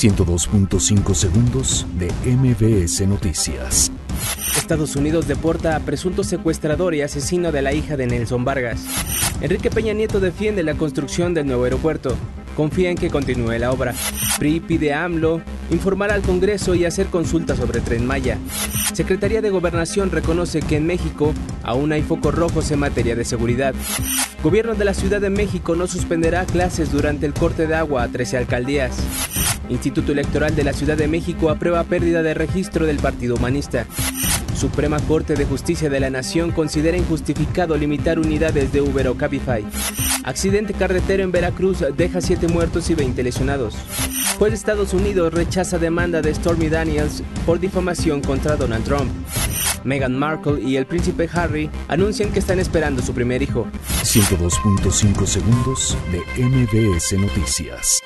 102.5 segundos de MBS Noticias. Estados Unidos deporta a presunto secuestrador y asesino de la hija de Nelson Vargas. Enrique Peña Nieto defiende la construcción del nuevo aeropuerto. Confía en que continúe la obra. PRI pide a AMLO informar al Congreso y hacer consultas sobre Tren Maya. Secretaría de Gobernación reconoce que en México aún hay focos rojos en materia de seguridad. Gobierno de la Ciudad de México no suspenderá clases durante el corte de agua a 13 alcaldías. Instituto Electoral de la Ciudad de México aprueba pérdida de registro del Partido Humanista. Suprema Corte de Justicia de la Nación considera injustificado limitar unidades de Uber o Cabify. Accidente carretero en Veracruz deja 7 muertos y 20 lesionados. Juez de Estados Unidos rechaza demanda de Stormy Daniels por difamación contra Donald Trump. Meghan Markle y el príncipe Harry anuncian que están esperando su primer hijo. 102.5 segundos de MBS Noticias.